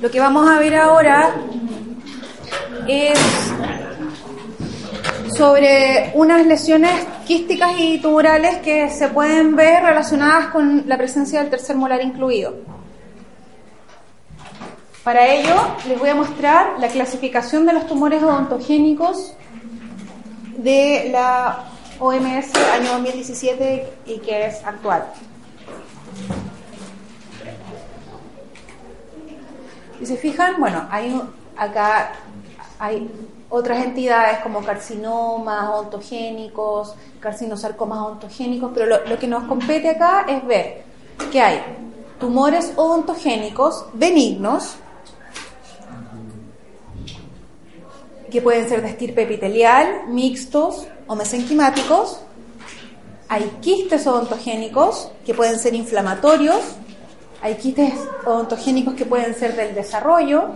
Lo que vamos a ver ahora es sobre unas lesiones quísticas y tumorales que se pueden ver relacionadas con la presencia del tercer molar incluido. Para ello, les voy a mostrar la clasificación de los tumores odontogénicos de la OMS año 2017 y que es actual. Si se fijan, bueno, hay acá hay otras entidades como carcinomas ontogénicos, carcinosarcomas ontogénicos, pero lo, que nos compete acá es ver que hay tumores odontogénicos benignos, que pueden ser de estirpe epitelial, mixtos o mesenquimáticos. Hay quistes odontogénicos que pueden ser inflamatorios, hay quistes odontogénicos que pueden ser del desarrollo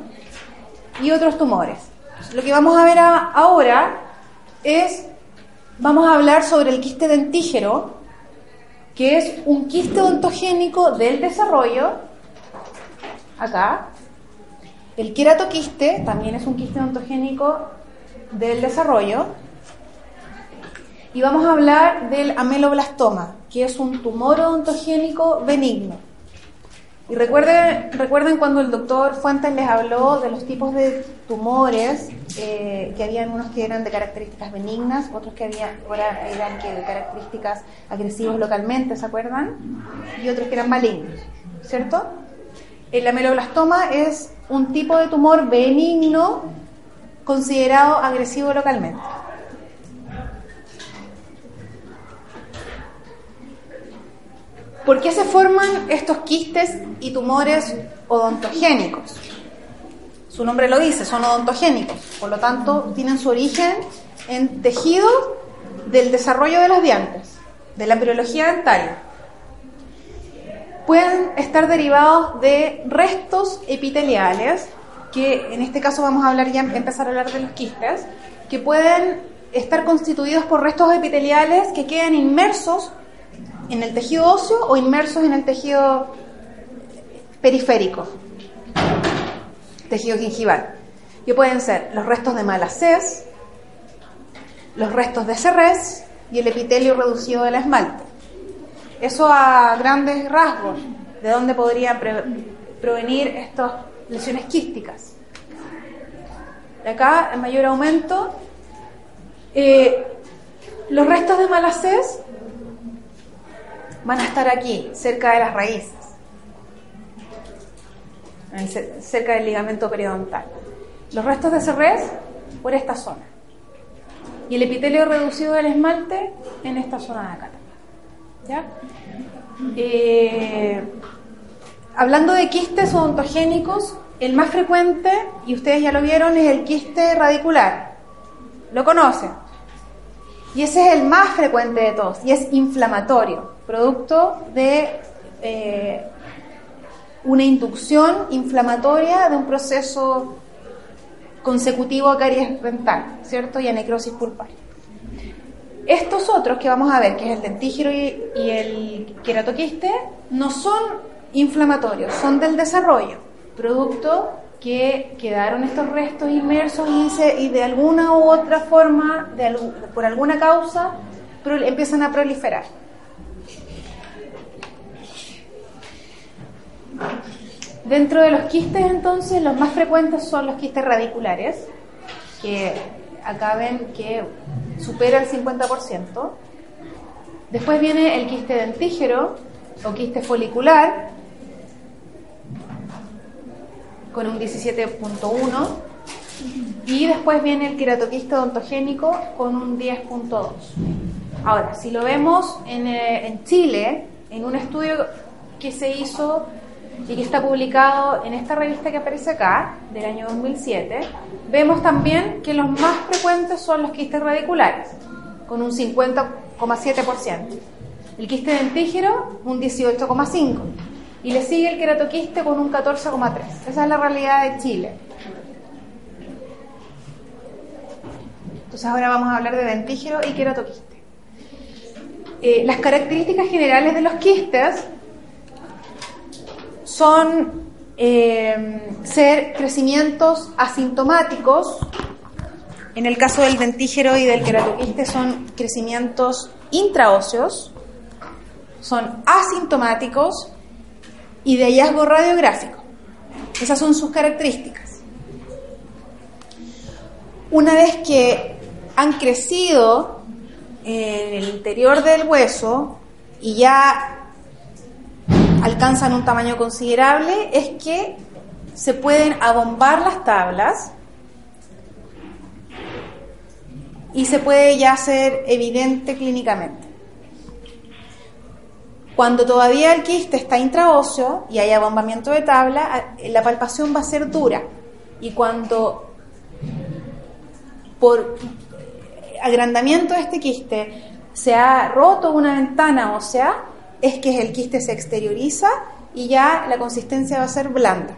y otros tumores. Lo que vamos a ver ahora es, vamos a hablar sobre el quiste dentígero, que es un quiste odontogénico del desarrollo, acá. El queratoquiste también es un quiste odontogénico del desarrollo. Y vamos a hablar del ameloblastoma, que es un tumor odontogénico benigno. Y recuerden, recuerden cuando el doctor Fuentes les habló de los tipos de tumores, eh, que habían unos que eran de características benignas, otros que habían, eran que de características agresivos localmente, ¿se acuerdan? Y otros que eran malignos, ¿cierto? El ameloblastoma es un tipo de tumor benigno considerado agresivo localmente. ¿Por qué se forman estos quistes y tumores odontogénicos? Su nombre lo dice, son odontogénicos, por lo tanto tienen su origen en tejido del desarrollo de los dientes, de la embriología dental. Pueden estar derivados de restos epiteliales, que en este caso vamos a hablar ya, empezar a hablar de los quistes, que pueden estar constituidos por restos epiteliales que quedan inmersos en el tejido óseo o inmersos en el tejido periférico, tejido gingival. Que pueden ser los restos de malacés, los restos de cerrés y el epitelio reducido del esmalte. Eso a grandes rasgos, de dónde podrían provenir estas lesiones quísticas. De acá, en mayor aumento, eh, los restos de malacés van a estar aquí, cerca de las raíces, cerca del ligamento periodontal. Los restos de cerrés por esta zona. Y el epitelio reducido del esmalte en esta zona de acá. ¿Ya? Eh, hablando de quistes odontogénicos, el más frecuente, y ustedes ya lo vieron, es el quiste radicular. ¿Lo conocen? Y ese es el más frecuente de todos, y es inflamatorio producto de eh, una inducción inflamatoria de un proceso consecutivo a caries rental, ¿cierto? Y a necrosis pulpar. Estos otros que vamos a ver, que es el dentígero y, el queratoquiste, no son inflamatorios, son del desarrollo, producto que quedaron estos restos inmersos y, de alguna u otra forma, por alguna causa, empiezan a proliferar. Dentro de los quistes, entonces, los más frecuentes son los quistes radiculares, que acá ven que supera el 50%. Después viene el quiste dentígero o quiste folicular, con un 17.1. Y después viene el queratoquiste odontogénico con un 10.2. Ahora, si lo vemos en, eh, en Chile, en un estudio que se hizo y que está publicado en esta revista que aparece acá, del año 2007, vemos también que los más frecuentes son los quistes radiculares, con un 50,7%. El quiste dentígero, un 18,5%. Y le sigue el queratoquiste con un 14,3%. Esa es la realidad de Chile. Entonces ahora vamos a hablar de dentígero y queratoquiste. Eh, las características generales de los quistes son eh, ser crecimientos asintomáticos. En el caso del dentígero y del queratoquiste son crecimientos intraóseos, son asintomáticos y de hallazgo radiográfico. Esas son sus características. Una vez que han crecido en el interior del hueso y ya alcanzan un tamaño considerable, es que se pueden abombar las tablas y se puede ya ser evidente clínicamente. Cuando todavía el quiste está intraóseo y hay abombamiento de tabla, la palpación va a ser dura. Y cuando por agrandamiento de este quiste se ha roto una ventana ósea, es que el quiste se exterioriza y ya la consistencia va a ser blanda.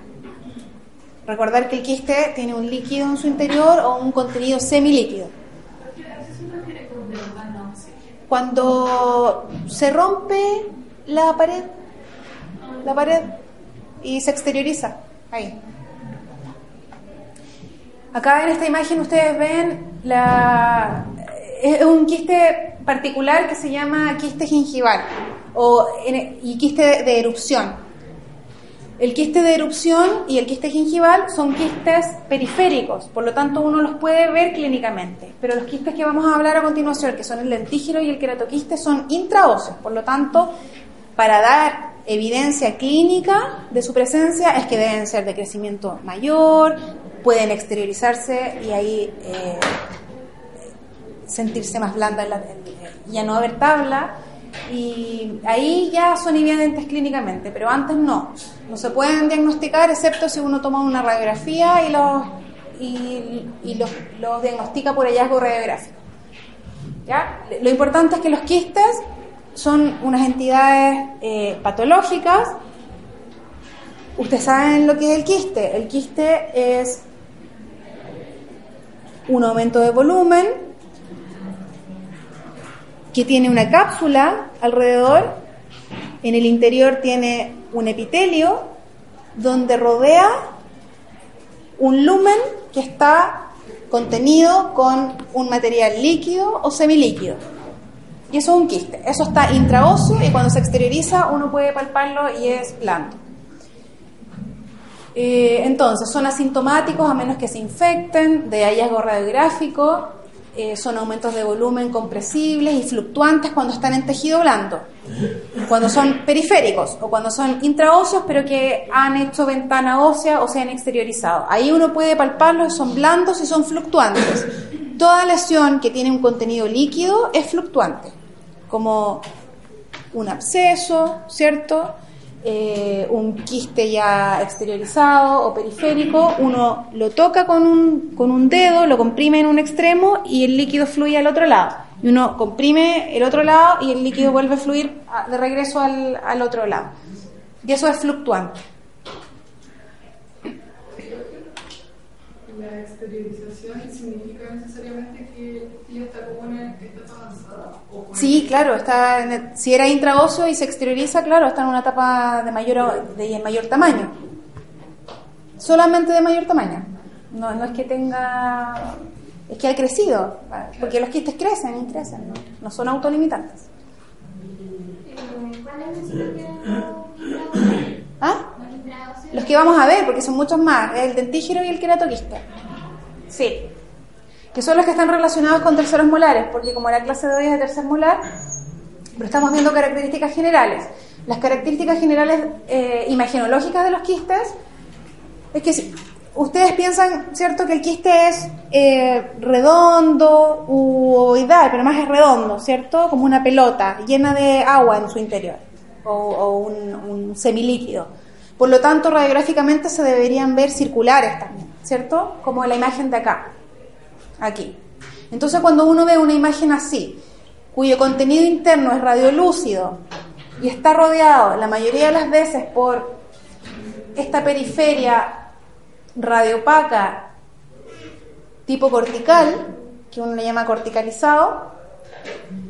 Recordar que el quiste tiene un líquido en su interior o un contenido semilíquido. Cuando se rompe la pared, la pared y se exterioriza, ahí. Acá en esta imagen ustedes ven la, es un quiste particular que se llama quiste gingival o, y quiste de erupción. El quiste de erupción y el quiste gingival son quistes periféricos, por lo tanto uno los puede ver clínicamente. Pero los quistes que vamos a hablar a continuación, que son el dentígero y el queratoquiste, son intraóseos, por lo tanto, para dar evidencia clínica de su presencia es que deben ser de crecimiento mayor, pueden exteriorizarse y ahí eh, sentirse más blanda, ya no haber tabla y ahí ya son evidentes clínicamente, pero antes no. No se pueden diagnosticar excepto si uno toma una radiografía y los, y, los, los, diagnostica por hallazgo radiográfico. ¿Ya? Lo importante es que los quistes son unas entidades eh, patológicas. Ustedes saben lo que es el quiste. El quiste es un aumento de volumen que tiene una cápsula alrededor, en el interior tiene un epitelio donde rodea un lumen que está contenido con un material líquido o semilíquido. Y eso es un quiste. Eso está intraóseo y cuando se exterioriza uno puede palparlo y es blando. Eh, entonces, son asintomáticos a menos que se infecten, de hallazgo radiográfico, eh, son aumentos de volumen compresibles y fluctuantes cuando están en tejido blando, cuando son periféricos o cuando son intraóseos pero que han hecho ventana ósea o se han exteriorizado. Ahí uno puede palparlos, son blandos y son fluctuantes. Toda lesión que tiene un contenido líquido es fluctuante, como un absceso, ¿cierto? Eh, un quiste ya exteriorizado o periférico, uno lo toca con un, con un dedo, lo comprime en un extremo y el líquido fluye al otro lado. Y uno comprime el otro lado y el líquido vuelve a fluir de regreso al, al otro lado. Y eso es fluctuante. La exteriorización significa necesariamente que ya está como en. Sí, claro, está si era intraóseo y se exterioriza, claro, está en una etapa de mayor, de mayor tamaño. Solamente de mayor tamaño. No, no es que tenga. Es que ha crecido, porque los quistes crecen y crecen, no, son autolimitantes. ¿Ah? Los que vamos a ver, porque son muchos más, el dentígero y el queratoquiste. Sí que son los que están relacionados con terceros molares, porque como la clase de hoy es de tercer molar, pero estamos viendo características generales. Las características generales eh, imagenológicas de los quistes es que ustedes piensan, ¿cierto?, que el quiste es eh, redondo u ovoidal, pero más es redondo, ¿cierto?, como una pelota llena de agua en su interior o, un, un semilíquido. Por lo tanto, radiográficamente se deberían ver circulares también, ¿cierto? Como la imagen de acá, aquí. Entonces, cuando uno ve una imagen así, cuyo contenido interno es radiolúcido y está rodeado la mayoría de las veces por esta periferia radiopaca tipo cortical, que uno le llama corticalizado,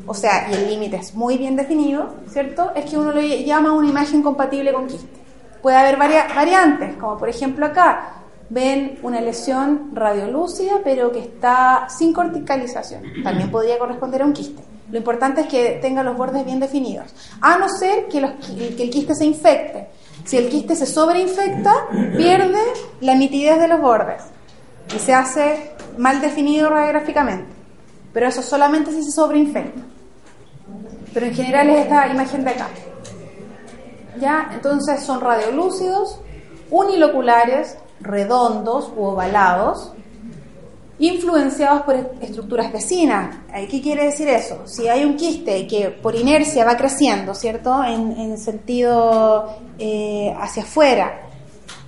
o sea, y el límite es muy bien definido, ¿cierto? Es que uno le llama una imagen compatible con quiste. Puede haber variantes, como por ejemplo acá, ven una lesión radiolúcida, pero que está sin corticalización. También podría corresponder a un quiste. Lo importante es que tenga los bordes bien definidos, a no ser que, el quiste se infecte. Si el quiste se sobreinfecta, pierde la nitidez de los bordes y se hace mal definido radiográficamente. Pero eso solamente si se sobreinfecta. Pero en general es esta imagen de acá. ¿Ya? Entonces son radiolúcidos, uniloculares, redondos u ovalados, influenciados por estructuras vecinas. ¿Qué quiere decir eso? Si hay un quiste que por inercia va creciendo, ¿cierto? En, sentido eh, hacia afuera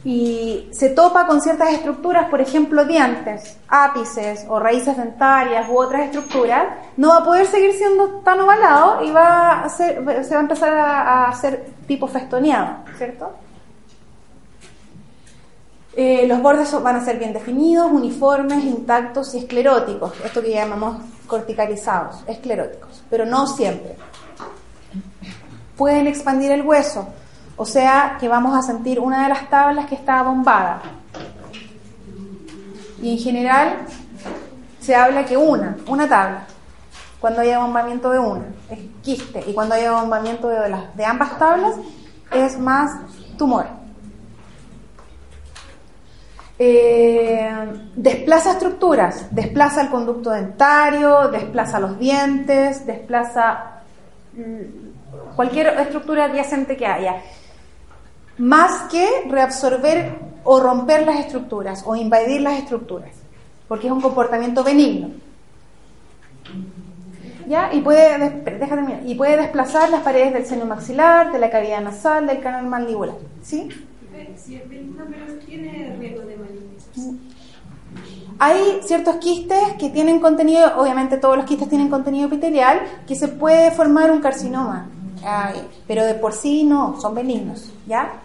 y se topa con ciertas estructuras, por ejemplo, dientes, ápices o raíces dentarias u otras estructuras, no va a poder seguir siendo tan ovalado y va a se va a empezar a, hacer tipo festoneado, ¿cierto? Eh, los bordes van a ser bien definidos, uniformes, intactos y escleróticos, esto que llamamos corticalizados, escleróticos, pero no siempre. Pueden expandir el hueso, o sea que vamos a sentir una de las tablas que está bombada. Y en general se habla que una, una tabla, cuando haya bombamiento de una, es quiste, y cuando haya bombamiento de, las, de ambas tablas, es más tumor. Eh, desplaza estructuras, desplaza el conducto dentario, desplaza los dientes, desplaza mm, cualquier estructura adyacente que haya más que reabsorber o romper las estructuras o invadir las estructuras, porque es un comportamiento benigno. ¿Ya? Y puede, y puede desplazar las paredes del seno maxilar, de la cavidad nasal, del canal mandibular. ¿Sí? Sí, es benigno, pero tiene riesgo. Hay ciertos quistes que tienen contenido, obviamente todos los quistes tienen contenido epitelial, que se puede formar un carcinoma, pero de por sí no, son benignos, ¿ya?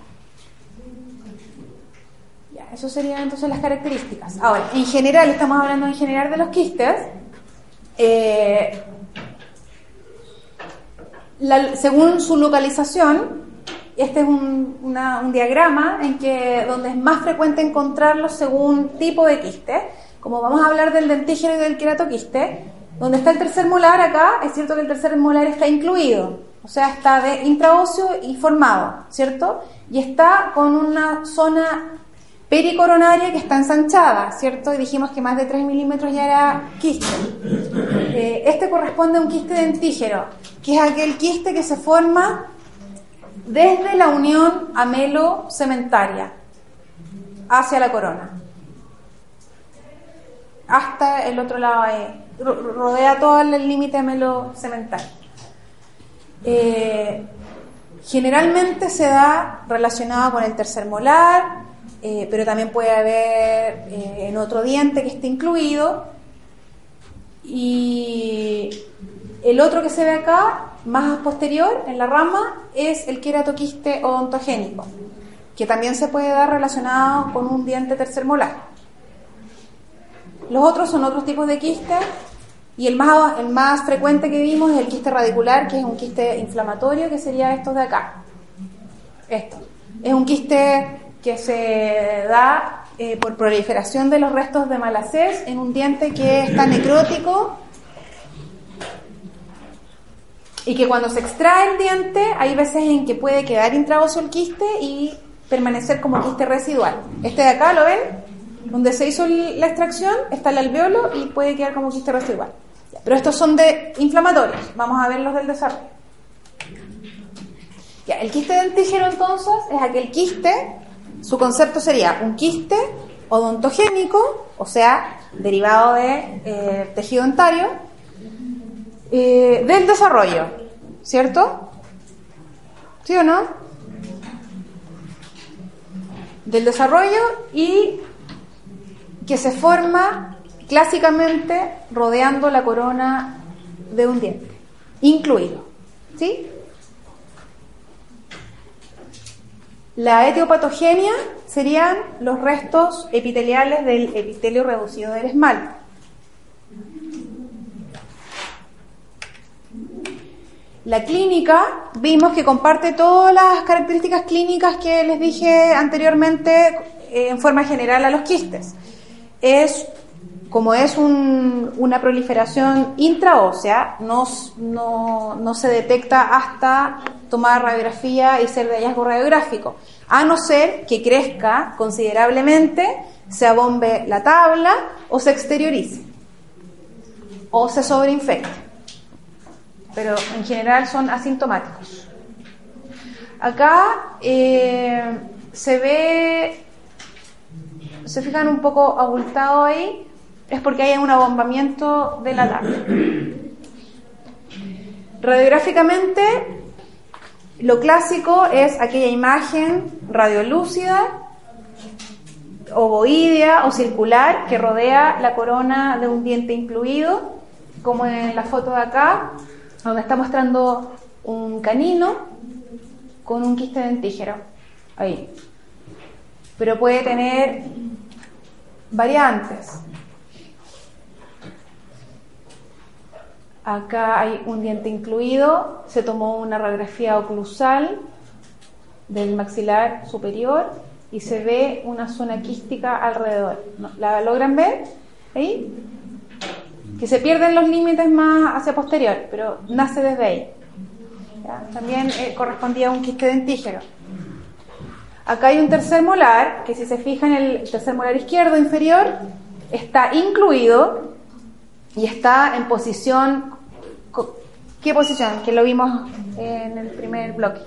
Eso serían entonces las características. Ahora, en general, estamos hablando en general de los quistes. Eh, según su localización, este es un, un, diagrama en que donde es más frecuente encontrarlos según tipo de quiste. Como vamos a hablar del dentígeno y del queratoquiste, donde está el tercer molar acá, es cierto que el tercer molar está incluido, o sea, está de intraóseo y formado, ¿cierto? Y está con una zona pericoronaria que está ensanchada, ¿cierto? Y dijimos que más de 3 milímetros ya era quiste. Eh, este corresponde a un quiste dentígero, que es aquel quiste que se forma desde la unión amelo-cementaria hacia la corona. Hasta el otro lado, rodea todo el límite amelo-cementario. Eh, generalmente se da relacionado con el tercer molar, eh, pero también puede haber eh, en otro diente que esté incluido. Y el otro que se ve acá, más posterior, en la rama, es el queratoquiste odontogénico, que también se puede dar relacionado con un diente tercer molar. Los otros son otros tipos de quistes y el más, el más frecuente que vimos es el quiste radicular, que es un quiste inflamatorio, que sería estos de acá. Esto. Es un quiste que se da eh, por proliferación de los restos de malacés en un diente que está necrótico y que cuando se extrae el diente hay veces en que puede quedar intraóseo el quiste y permanecer como quiste residual. Este de acá, ¿lo ven? Donde se hizo la extracción está el alveolo y puede quedar como quiste residual. Pero estos son de inflamatorios. Vamos a ver los del desarrollo. El quiste dentígeno entonces es aquel quiste su concepto sería un quiste odontogénico, o sea, derivado de eh, tejido dentario, eh, del desarrollo, ¿cierto? ¿Sí o no? del desarrollo y que se forma clásicamente rodeando la corona de un diente, incluido. ¿Sí? La etiopatogenia serían los restos epiteliales del epitelio reducido del esmalte. La clínica vimos que comparte todas las características clínicas que les dije anteriormente eh, en forma general a los quistes. Es como es una proliferación intraósea, no, no, se detecta hasta tomar radiografía y ser de hallazgo radiográfico, a no ser que crezca considerablemente, se abombe la tabla o se exteriorice o se sobreinfecte. Pero en general son asintomáticos. Acá eh, se ve, se fijan un poco abultado ahí, es porque hay un abombamiento de la tabla. Radiográficamente, lo clásico es aquella imagen radiolúcida, ovoidea o circular que rodea la corona de un diente incluido, como en la foto de acá, donde está mostrando un canino con un quiste dentígero. Ahí. Pero puede tener variantes. Acá hay un diente incluido, se tomó una radiografía oclusal del maxilar superior y se ve una zona quística alrededor. ¿La logran ver? ¿Ahí? Que se pierden los límites más hacia posterior, pero nace desde ahí. También eh, correspondía a un quiste dentígero. Acá hay un tercer molar, que si se fijan, el tercer molar izquierdo inferior está incluido y está en posición ¿Qué posición? Que lo vimos en el primer bloque.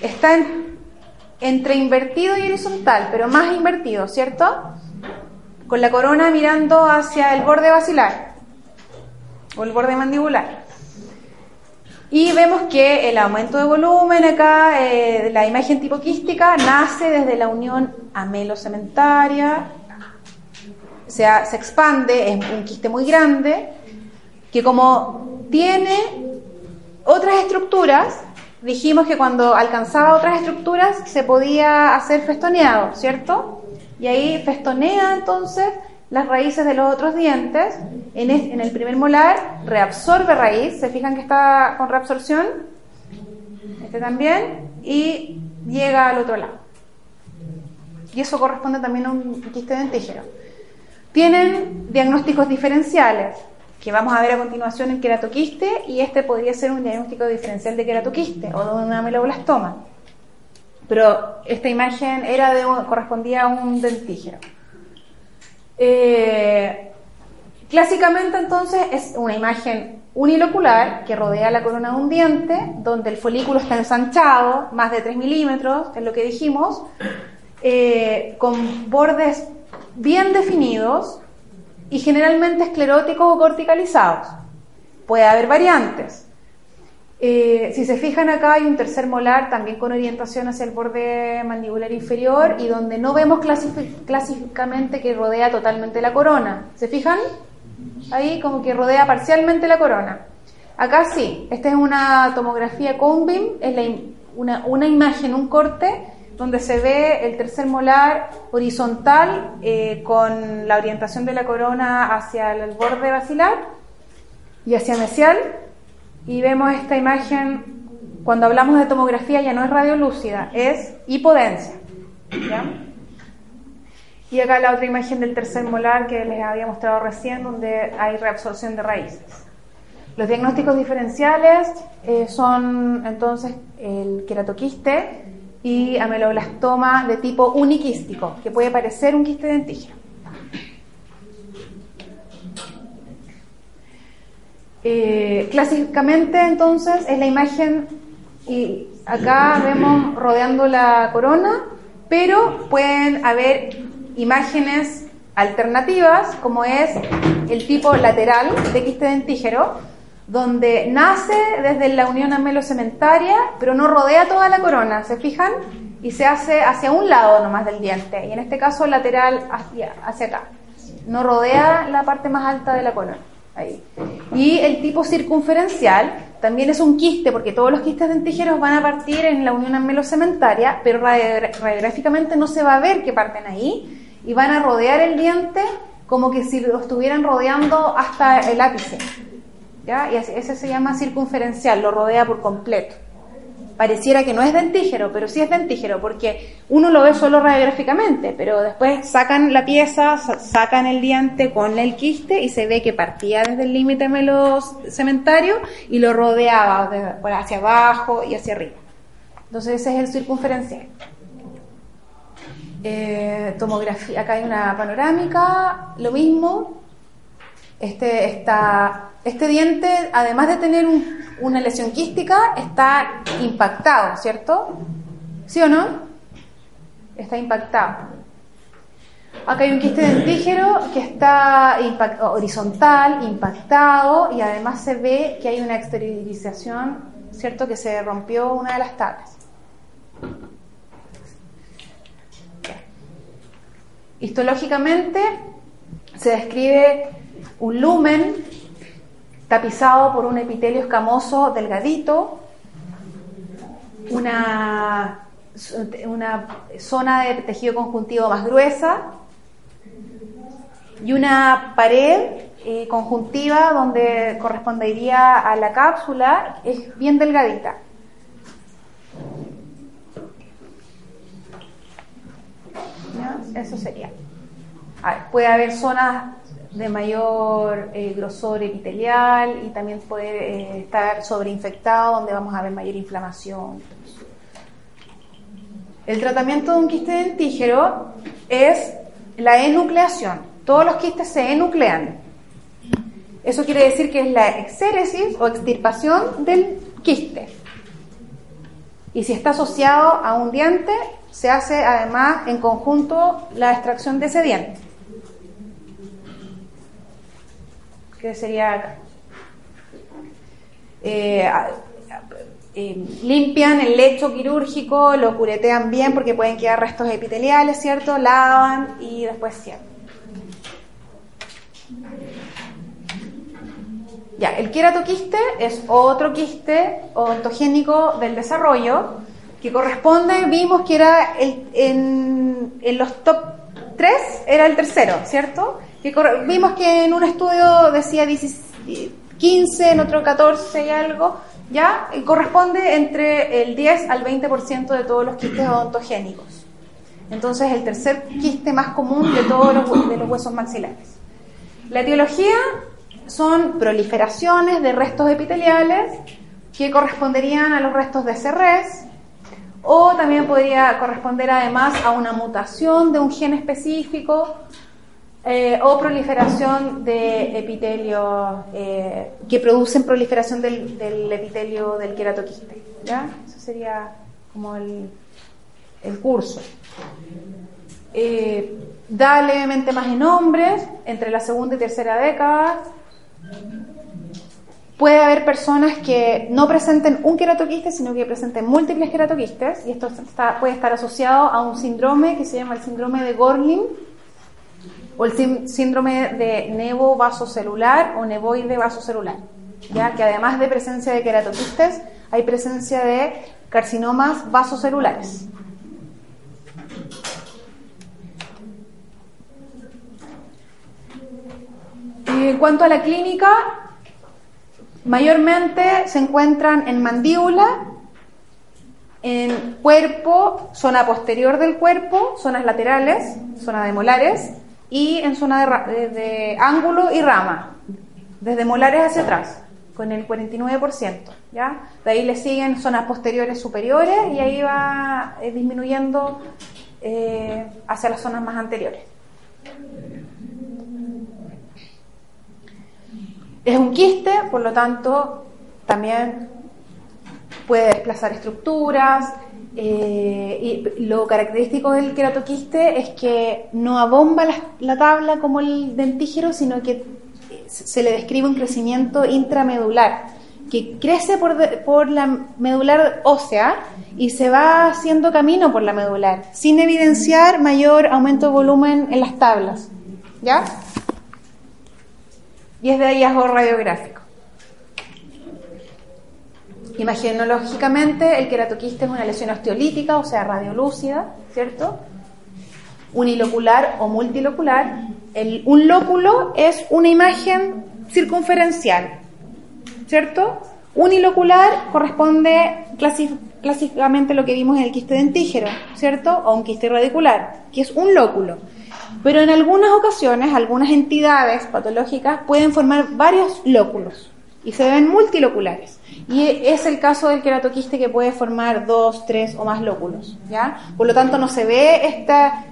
Está entre invertido y horizontal, pero más invertido, ¿cierto? Con la corona mirando hacia el borde basilar o el borde mandibular. Y vemos que el aumento de volumen acá, eh, la imagen tipo quística, nace desde la unión amelocementaria se, se expande, es un quiste muy grande, que como tiene otras estructuras, dijimos que cuando alcanzaba otras estructuras se podía hacer festoneado, ¿cierto? Y ahí festonea entonces las raíces de los otros dientes. En, el primer molar reabsorbe raíz, ¿se fijan que está con reabsorción? Este también, y llega al otro lado. Y eso corresponde también a un quiste dentígero. Tienen diagnósticos diferenciales, que vamos a ver a continuación en queratoquiste, y este podría ser un diagnóstico diferencial de queratoquiste o de una ameloblastoma. Pero esta imagen era de correspondía a un dentígero. Eh, clásicamente entonces es una imagen unilocular que rodea la corona de un diente, donde el folículo está ensanchado, más de 3 milímetros, es lo que dijimos, eh, con bordes bien definidos y generalmente escleróticos o corticalizados. Puede haber variantes. Eh, si se fijan acá hay un tercer molar también con orientación hacia el borde mandibular inferior y donde no vemos clásicamente que rodea totalmente la corona. ¿Se fijan? Ahí como que rodea parcialmente la corona. Acá sí, esta es una tomografía con beam, es una, una imagen, un corte donde se ve el tercer molar horizontal eh, con la orientación de la corona hacia el borde basilar y hacia mesial. Y vemos esta imagen, cuando hablamos de tomografía ya no es radiolúcida, es hipodencia. Y acá la otra imagen del tercer molar que les había mostrado recién, donde hay reabsorción de raíces. Los diagnósticos diferenciales eh, son entonces el queratoquiste, y ameloblastoma de tipo uniquístico, que puede parecer un quiste dentígeno. Eh, clásicamente entonces es la imagen y acá vemos rodeando la corona, pero pueden haber imágenes alternativas como es el tipo lateral de quiste dentígero, donde nace desde la unión amelocementaria, pero no rodea toda la corona, ¿se fijan? Y se hace hacia un lado nomás del diente, y en este caso lateral hacia, hacia acá. No rodea la parte más alta de la corona. Y el tipo circunferencial también es un quiste, porque todos los quistes dentígeros van a partir en la unión amelocementaria, pero radiográficamente no se va a ver que parten ahí, y van a rodear el diente como que si lo estuvieran rodeando hasta el ápice. ¿ya? Y ese se llama circunferencial, lo rodea por completo. Pareciera que no es dentígero, pero sí es dentígero, porque uno lo ve solo radiográficamente, pero después sacan la pieza, sacan el diente con el quiste y se ve que partía desde el límite cementario y lo rodeaba hacia abajo y hacia arriba. Entonces ese es el circunferencial. Eh, tomografía, acá hay una panorámica, lo mismo. Este está este diente, además de tener una lesión quística, está impactado, ¿cierto? ¿Sí o no? Está impactado. Acá hay un quiste dentígero que está horizontal, impactado, y además se ve que hay una exteriorización, ¿cierto? Que se rompió una de las tablas. Histológicamente se describe un lumen tapizado por un epitelio escamoso delgadito, una, una zona de tejido conjuntivo más gruesa y una pared eh, conjuntiva donde correspondería a la cápsula es bien delgadita. Eso sería. puede haber zonas de mayor eh, grosor epitelial y también puede eh, estar sobreinfectado donde vamos a ver mayor inflamación. El tratamiento de un quiste dentígero es la enucleación. Todos los quistes se enuclean. Eso quiere decir que es la exéresis o extirpación del quiste. Y si está asociado a un diente, se hace además en conjunto la extracción de ese diente. Sería. Eh, eh, limpian el lecho quirúrgico, lo curetean bien porque pueden quedar restos epiteliales, ¿cierto? Lavan y después cierran. Ya, el queratoquiste es otro quiste ontogénico del desarrollo que corresponde, vimos que era el, en, en los top 3, era el tercero, ¿cierto? Vimos que en un estudio decía 15, en otro 14 y algo, ¿ya? corresponde entre el 10 al 20% de todos los quistes odontogénicos. Entonces, el tercer quiste más común de todos los, huesos maxilares. La etiología son proliferaciones de restos epiteliales que corresponderían a los restos de CRS o también podría corresponder además a una mutación de un gen específico eh, o proliferación de epitelio eh, que producen proliferación del, epitelio del queratoquiste. ¿ya? Eso sería como el, curso. Eh, da levemente más en hombres entre la segunda y tercera década. Puede haber personas que no presenten un queratoquiste, sino que presenten múltiples queratoquistes, y esto puede estar asociado a un síndrome que se llama el síndrome de Gorlin, o el síndrome de nevo vasocelular o nevoide vasocelular, ya que además de presencia de queratoquistes, hay presencia de carcinomas vasocelulares. En cuanto a la clínica, mayormente se encuentran en mandíbula, en cuerpo, zona posterior del cuerpo, zonas laterales, zona de molares, y en zona de, ángulo y rama, desde molares hacia atrás, con el 49%. ¿ya? De ahí le siguen zonas posteriores superiores y ahí va eh, disminuyendo eh, hacia las zonas más anteriores. Es un quiste, por lo tanto, también puede desplazar estructuras, eh, y lo característico del queratoquiste es que no abomba la, tabla como el dentígero, sino que se le describe un crecimiento intramedular, que crece por, la medular ósea y se va haciendo camino por la medular, sin evidenciar mayor aumento de volumen en las tablas. ¿Ya? Y es de hallazgo radiográfico. Imagenológicamente, el queratoquiste es una lesión osteolítica, o sea, radiolúcida, ¿cierto? Unilocular o multilocular. El, un lóculo es una imagen circunferencial, ¿cierto? Unilocular corresponde clásicamente lo que vimos en el quiste dentígero, ¿cierto? O un quiste radicular, que es un lóculo. Pero en algunas ocasiones, algunas entidades patológicas pueden formar varios lóculos y se ven multiloculares. Y es el caso del queratoquiste que puede formar dos, tres o más lóculos, ¿ya? Por lo tanto, no se ve esta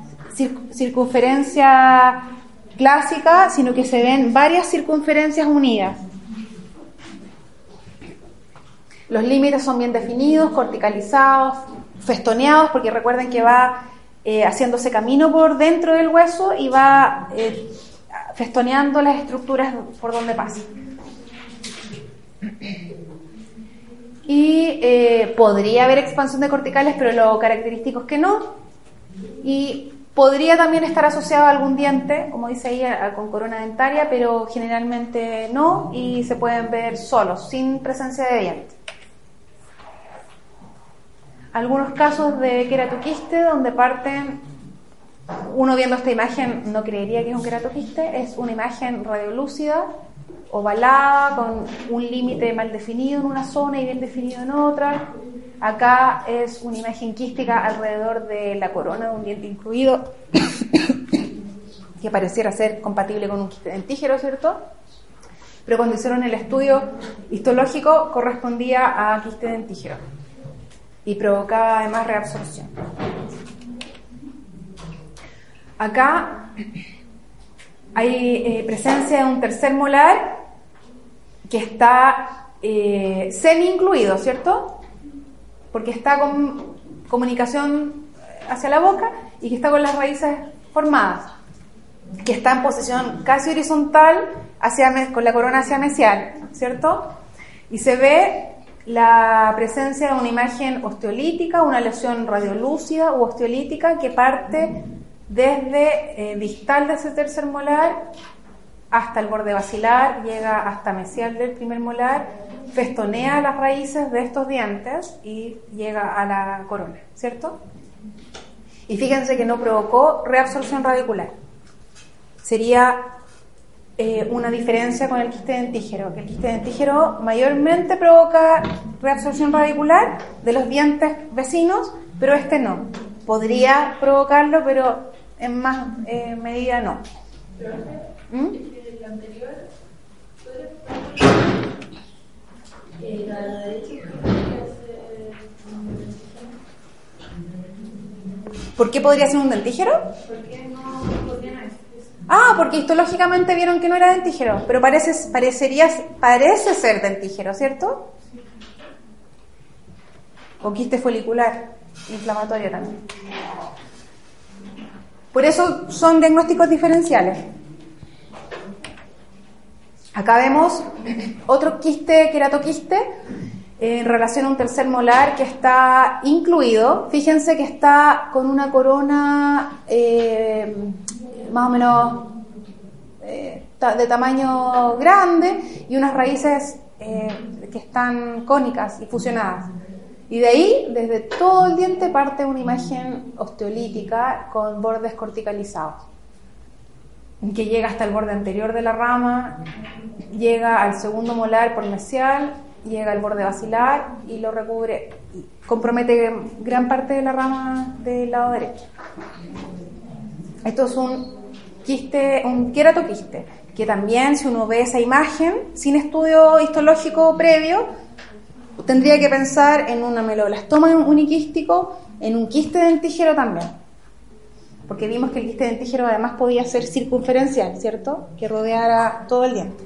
circunferencia clásica, sino que se ven varias circunferencias unidas. Los límites son bien definidos, corticalizados, festoneados, porque recuerden que va eh, haciéndose camino por dentro del hueso y va eh, festoneando las estructuras por donde pasa. Y eh, podría haber expansión de corticales, pero lo característico es que no. Y podría también estar asociado a algún diente, como dice ahí, con corona dentaria, pero generalmente no, y se pueden ver solos, sin presencia de diente. Algunos casos de queratoquiste donde parten, uno viendo esta imagen no creería que es un queratoquiste, es una imagen radiolúcida ovalada, con un límite mal definido en una zona y bien definido en otra. Acá es una imagen quística alrededor de la corona de un diente incluido, que pareciera ser compatible con un quiste dentígero, ¿cierto? Pero cuando hicieron el estudio histológico correspondía a quiste dentígero y provocaba además reabsorción. Acá hay eh, presencia de un tercer molar que está eh, semi incluido, ¿cierto? Porque está con comunicación hacia la boca y que está con las raíces formadas, que está en posición casi horizontal hacia, con la corona hacia mesial, ¿cierto? Y se ve la presencia de una imagen osteolítica, una lesión radiolúcida u osteolítica que parte desde eh, distal de ese tercer molar hasta el borde basilar, llega hasta mesial del primer molar, festonea las raíces de estos dientes y llega a la corona, ¿cierto? Y fíjense que no provocó reabsorción radicular. Sería eh, una diferencia con el quiste dentígero, que el quiste dentígero mayormente provoca reabsorción radicular de los dientes vecinos, pero este no. Podría provocarlo, pero en más eh, medida no. ¿Mm? Anterior, eh, la derecha ¿Por qué podría ser un dentígero? Porque no podría Ah, porque histológicamente vieron que no era dentígero, pero parece, parecería, parece ser dentígero, ¿cierto? O quiste folicular, inflamatorio también. Por eso son diagnósticos diferenciales. Acá vemos otro quiste, queratoquiste, en relación a un tercer molar que está incluido. Fíjense que está con una corona eh, más o menos eh, de tamaño grande y unas raíces eh, que están cónicas y fusionadas. Y de ahí, desde todo el diente, parte una imagen osteolítica con bordes corticalizados que llega hasta el borde anterior de la rama, llega al segundo molar por mesial, llega al borde basilar y lo recubre, compromete gran parte de la rama del lado derecho. Esto es un quiste, un queratoquiste, que también si uno ve esa imagen sin estudio histológico previo, tendría que pensar en un ameloblastoma uniquístico, en un quiste dentígero también porque vimos que el quiste dentígero además podía ser circunferencial, ¿cierto? Que rodeara todo el diente.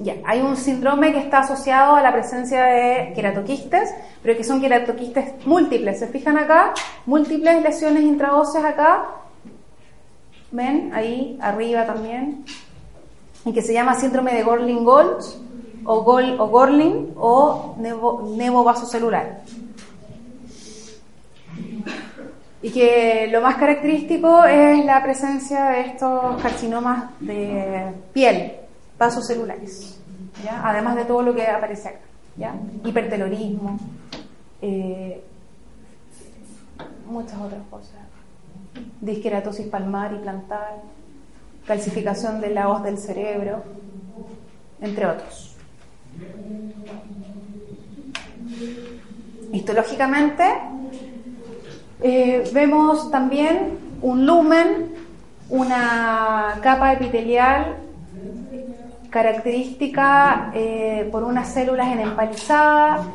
Ya, hay un síndrome que está asociado a la presencia de queratoquistes, pero que son queratoquistes múltiples. ¿Se fijan acá? Múltiples lesiones intraóseas acá. ven ahí arriba también, y que se llama síndrome de Gorlin-Goltz o, Gol, o Gorlin o nevo, vasocelular. Y que lo más característico es la presencia de estos carcinomas de piel, vasocelulares, ¿ya? además de todo lo que aparece acá, ¿ya? hipertelorismo, eh, muchas otras cosas, disqueratosis palmar y plantar, calcificación de la hoz del cerebro, entre otros. Histológicamente, eh, vemos también un lumen, una capa epitelial característica eh, por unas células en empalizada.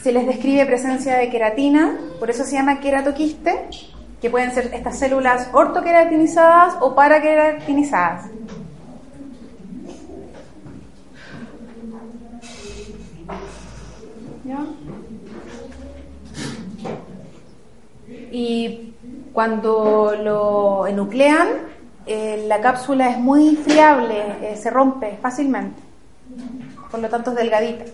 Se les describe presencia de queratina, por eso se llama queratoquiste, que pueden ser estas células ortoqueratinizadas o paraqueratinizadas. Y cuando lo enuclean, eh, la cápsula es muy friable, eh, se rompe fácilmente, por lo tanto es delgadita.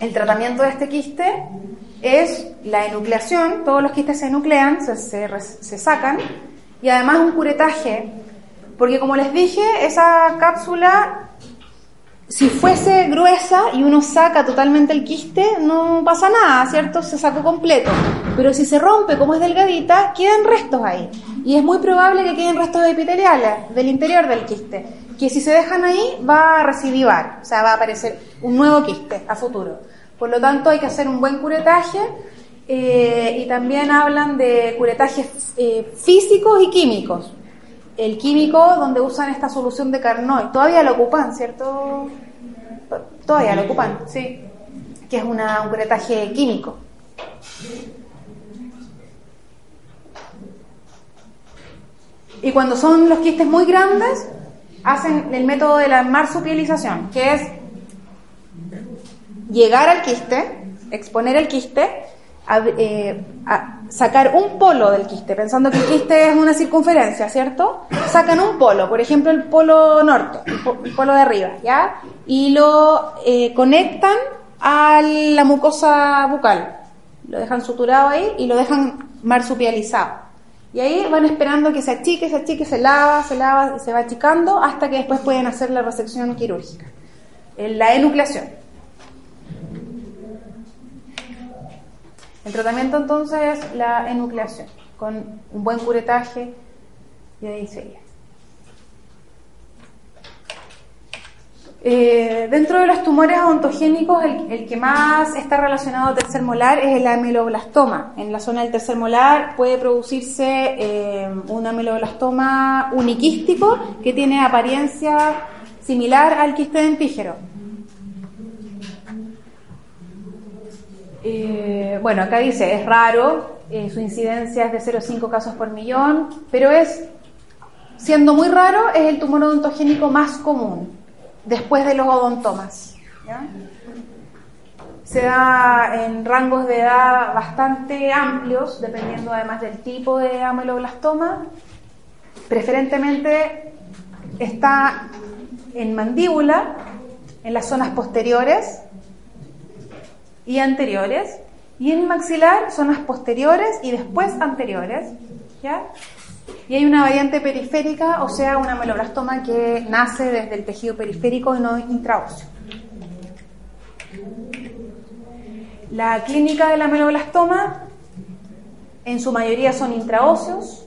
El tratamiento de este quiste es la enucleación, todos los quistes se enuclean, se, se sacan, y además un curetaje, porque como les dije, esa cápsula si fuese gruesa y uno saca totalmente el quiste, no pasa nada, ¿cierto? Se sacó completo. Pero si se rompe como es delgadita, quedan restos ahí. Y es muy probable que queden restos epiteliales del interior del quiste, que si se dejan ahí va a recidivar, o sea, va a aparecer un nuevo quiste a futuro. Por lo tanto, hay que hacer un buen curetaje eh, y también hablan de curetajes eh, físicos y químicos el químico donde usan esta solución de Carnoy. Todavía lo ocupan, ¿cierto? Todavía lo ocupan, sí. Que es un curetaje químico. Y cuando son los quistes muy grandes, hacen el método de la marsupialización, que es llegar al quiste, exponer el quiste, eh, a, sacar un polo del quiste, pensando que el quiste es una circunferencia, ¿cierto? Sacan un polo, por ejemplo el polo norte, el, polo de arriba, ¿ya? Y lo eh, conectan a la mucosa bucal. Lo dejan suturado ahí y lo dejan marsupializado. Y ahí van esperando que se achique, se achique, se lava, se lava, se va achicando hasta que después pueden hacer la resección quirúrgica. La enucleación. El tratamiento entonces es la enucleación, con un buen curetaje y ahí. Eh, dentro de los tumores ontogénicos, el, que más está relacionado al tercer molar es el ameloblastoma. En la zona del tercer molar puede producirse eh, un ameloblastoma uniquístico que tiene apariencia similar al quiste dentígero. Eh, bueno, acá dice, es raro, eh, su incidencia es de 0,5 casos por millón, pero es, siendo muy raro, es el tumor odontogénico más común, después de los odontomas. Se da en rangos de edad bastante amplios, dependiendo además del tipo de ameloblastoma. Preferentemente está en mandíbula, en las zonas posteriores, y anteriores, y en maxilar zonas posteriores y después anteriores, ¿ya? Y hay una variante periférica, o sea, una meloblastoma que nace desde el tejido periférico y no intraóseo. La clínica de la meloblastoma en su mayoría son intraóseos,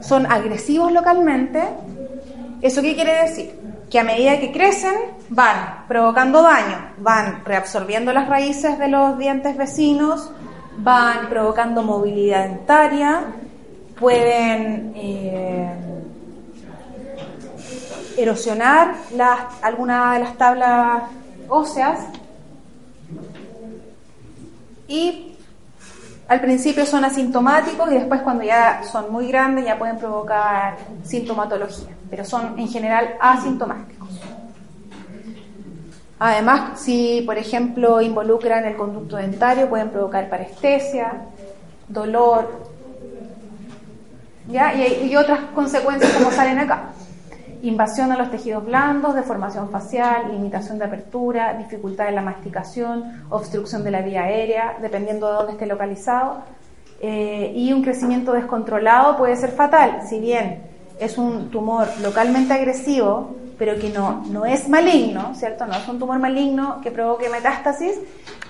son agresivos localmente. ¿Eso qué quiere decir? Que a medida que crecen van provocando daño, van reabsorbiendo las raíces de los dientes vecinos, van provocando movilidad dentaria, pueden eh, erosionar las, alguna de las tablas óseas. Y al principio son asintomáticos y después cuando ya son muy grandes ya pueden provocar sintomatología, pero son en general asintomáticos. Además, si por ejemplo involucran el conducto dentario, pueden provocar parestesia, dolor, ¿ya? Y, otras consecuencias como salen acá. Invasión a los tejidos blandos, deformación facial, limitación de apertura, dificultad en la masticación, obstrucción de la vía aérea, dependiendo de dónde esté localizado. Eh, y un crecimiento descontrolado puede ser fatal, si bien es un tumor localmente agresivo, pero que no, no es maligno, ¿cierto? No es un tumor maligno que provoque metástasis.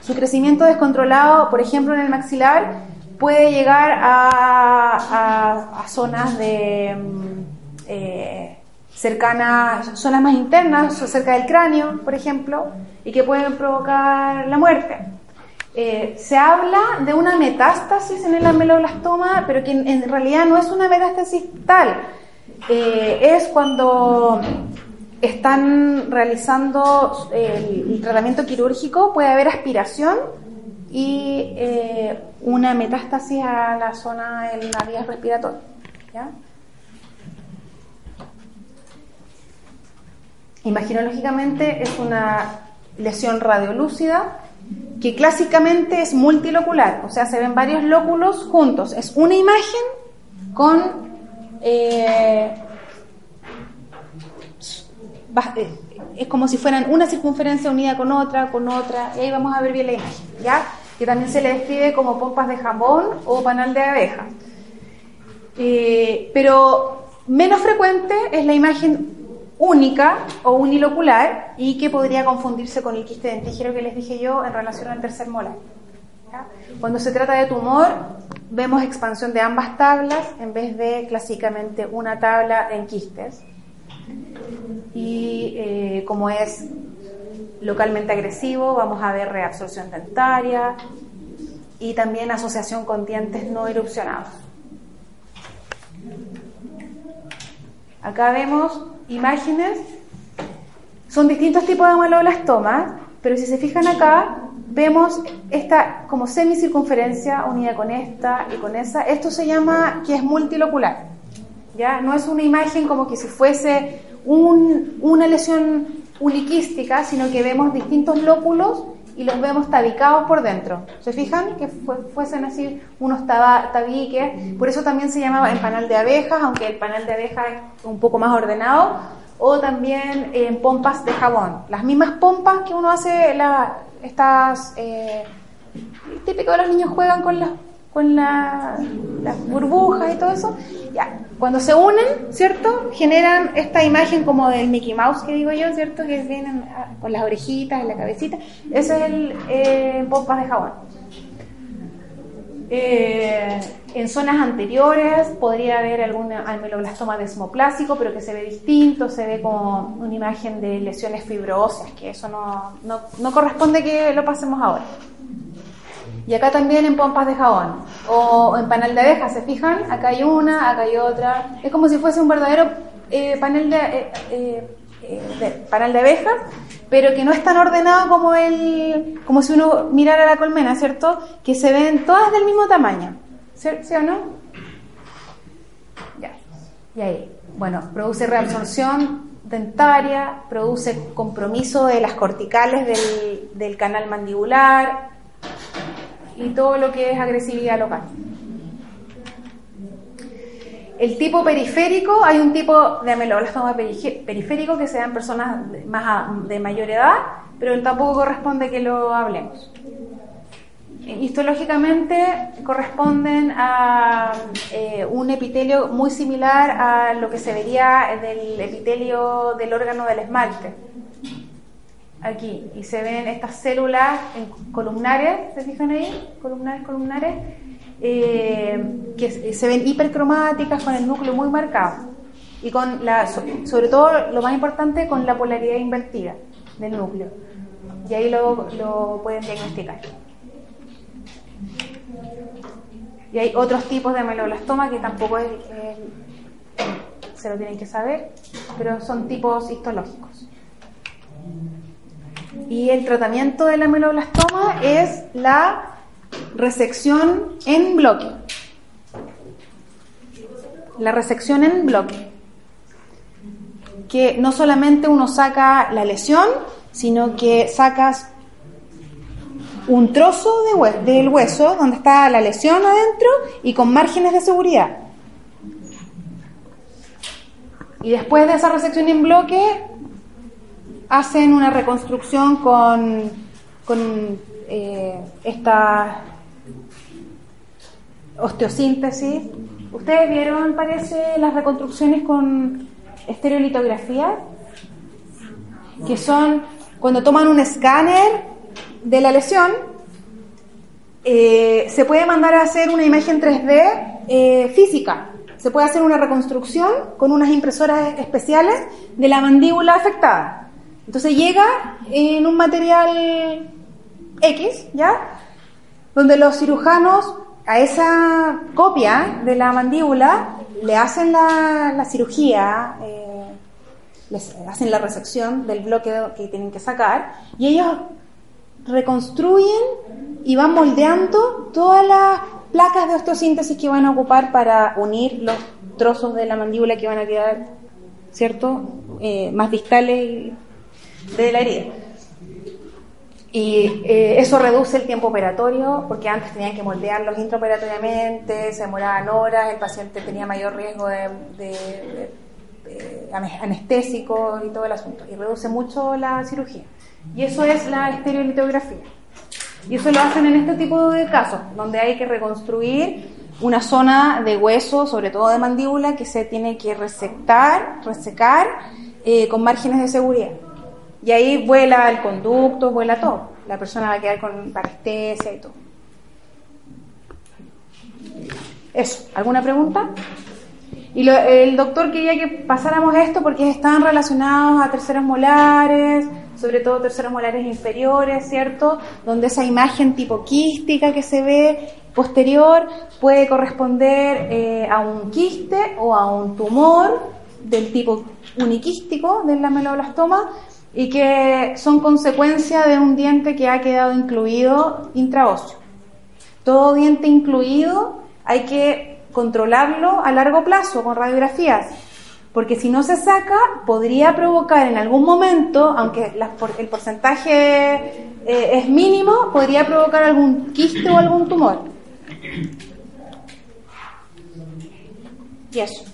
Su crecimiento descontrolado, por ejemplo, en el maxilar, puede llegar a, a, zonas de mm, eh, cercanas, zonas más internas, cerca del cráneo, por ejemplo, y que pueden provocar la muerte. Eh, se habla de una metástasis en el ameloblastoma, pero que en, realidad no es una metástasis tal. Eh, es cuando están realizando el, tratamiento quirúrgico, puede haber aspiración y eh, una metástasis a la zona de la vía respiratoria. Imaginológicamente es una lesión radiolúcida que clásicamente es multilocular, o sea, se ven varios lóculos juntos. Es una imagen con eh, eh, es como si fueran una circunferencia unida con otra, con otra, y ahí vamos a ver bien la imagen, ¿ya? Que también se le describe como pompas de jamón o panal de abeja. Eh, pero menos frecuente es la imagen única o unilocular y que podría confundirse con el quiste dentígero que les dije yo en relación al tercer molar. Cuando se trata de tumor, vemos expansión de ambas tablas en vez de clásicamente una tabla en quistes. Y eh, como es localmente agresivo, vamos a ver reabsorción dentaria y también asociación con dientes no erupcionados. Acá vemos imágenes, son distintos tipos de amaloblastomas, pero si se fijan acá, vemos esta como semicircunferencia unida con esta y con esa. Esto se llama que es multilocular. ¿ya? No es una imagen como que si fuese una lesión uniquística, sino que vemos distintos lóculos y los vemos tabicados por dentro. ¿Se fijan? Que fuesen así unos tabiques. Por eso también se llamaba en panal de abejas, aunque el panal de abejas es un poco más ordenado. O también en pompas de jabón. Las mismas pompas que uno hace, la, estas... Eh, típico de los niños juegan con las con las burbujas y todo eso, ya, cuando se unen, ¿cierto? Generan esta imagen como del Mickey Mouse que digo yo, ¿cierto? Que vienen ah, con las orejitas, la cabecita. Ese es el eh, pompas de jabón. Eh, en zonas anteriores podría haber algún ameloblastoma desmoplásico, pero que se ve distinto, se ve como una imagen de lesiones fibrosas, que eso no, no, corresponde que lo pasemos ahora. Y acá también en pompas de jabón o en panel de abejas, ¿se fijan? Acá hay una, acá hay otra. Es como si fuese un verdadero eh, panel de, eh, eh, panel de abejas, pero que no es tan ordenado como el, como si uno mirara la colmena, ¿cierto? Que se ven todas del mismo tamaño, ¿sí, o no? Ya. Y ahí, bueno, produce reabsorción dentaria, produce compromiso de las corticales del, del canal mandibular, y todo lo que es agresividad local. El tipo periférico, hay un tipo de ameloblastoma periférico que se da personas más de mayor edad, pero tampoco corresponde que lo hablemos. Histológicamente corresponden a eh, un epitelio muy similar a lo que se vería del epitelio del órgano del esmalte aquí y se ven estas células columnares, ¿se fijan ahí? Columnares, columnares, eh, que se ven hipercromáticas con el núcleo muy marcado y con la, sobre todo lo más importante, con la polaridad invertida del núcleo. Y ahí lo pueden diagnosticar. Y hay otros tipos de ameloblastoma que tampoco se lo tienen que saber, pero son tipos histológicos. Y el tratamiento del ameloblastoma es la resección en bloque. La resección en bloque. Que no solamente uno saca la lesión, sino que sacas un trozo de del hueso donde está la lesión adentro y con márgenes de seguridad. Y después de esa resección en bloque, hacen una reconstrucción con, con eh, esta osteosíntesis. ¿Ustedes vieron, parece, las reconstrucciones con estereolitografía? Que son cuando toman un escáner de la lesión, eh, se puede mandar a hacer una imagen 3D eh, física. Se puede hacer una reconstrucción con unas impresoras especiales de la mandíbula afectada. Entonces llega en un material X, ¿ya? Donde los cirujanos a esa copia de la mandíbula le hacen la, cirugía, eh, les hacen la resección del bloque que tienen que sacar y ellos reconstruyen y van moldeando todas las placas de osteosíntesis que van a ocupar para unir los trozos de la mandíbula que van a quedar, ¿cierto?, eh, más distales de la herida. Y eh, eso reduce el tiempo operatorio, porque antes tenían que moldearlos intraoperatoriamente, se demoraban horas, el paciente tenía mayor riesgo de, de, anestésicos y todo el asunto. Y reduce mucho la cirugía. Y eso es la estereolitografía. Y eso lo hacen en este tipo de casos, donde hay que reconstruir una zona de hueso, sobre todo de mandíbula, que se tiene que resectar, resecar eh, con márgenes de seguridad. Y ahí vuela el conducto, vuela todo. La persona va a quedar con parestesia y todo. Eso, ¿alguna pregunta? Y el doctor quería que pasáramos esto porque están relacionados a terceros molares, sobre todo terceros molares inferiores, ¿cierto? Donde esa imagen tipo quística que se ve posterior puede corresponder eh, a un quiste o a un tumor del tipo uniquístico del lameloblastoma y que son consecuencia de un diente que ha quedado incluido intraóseo. Todo diente incluido hay que controlarlo a largo plazo con radiografías, porque si no se saca podría provocar en algún momento, aunque el porcentaje eh, es mínimo, podría provocar algún quiste o algún tumor. Y eso.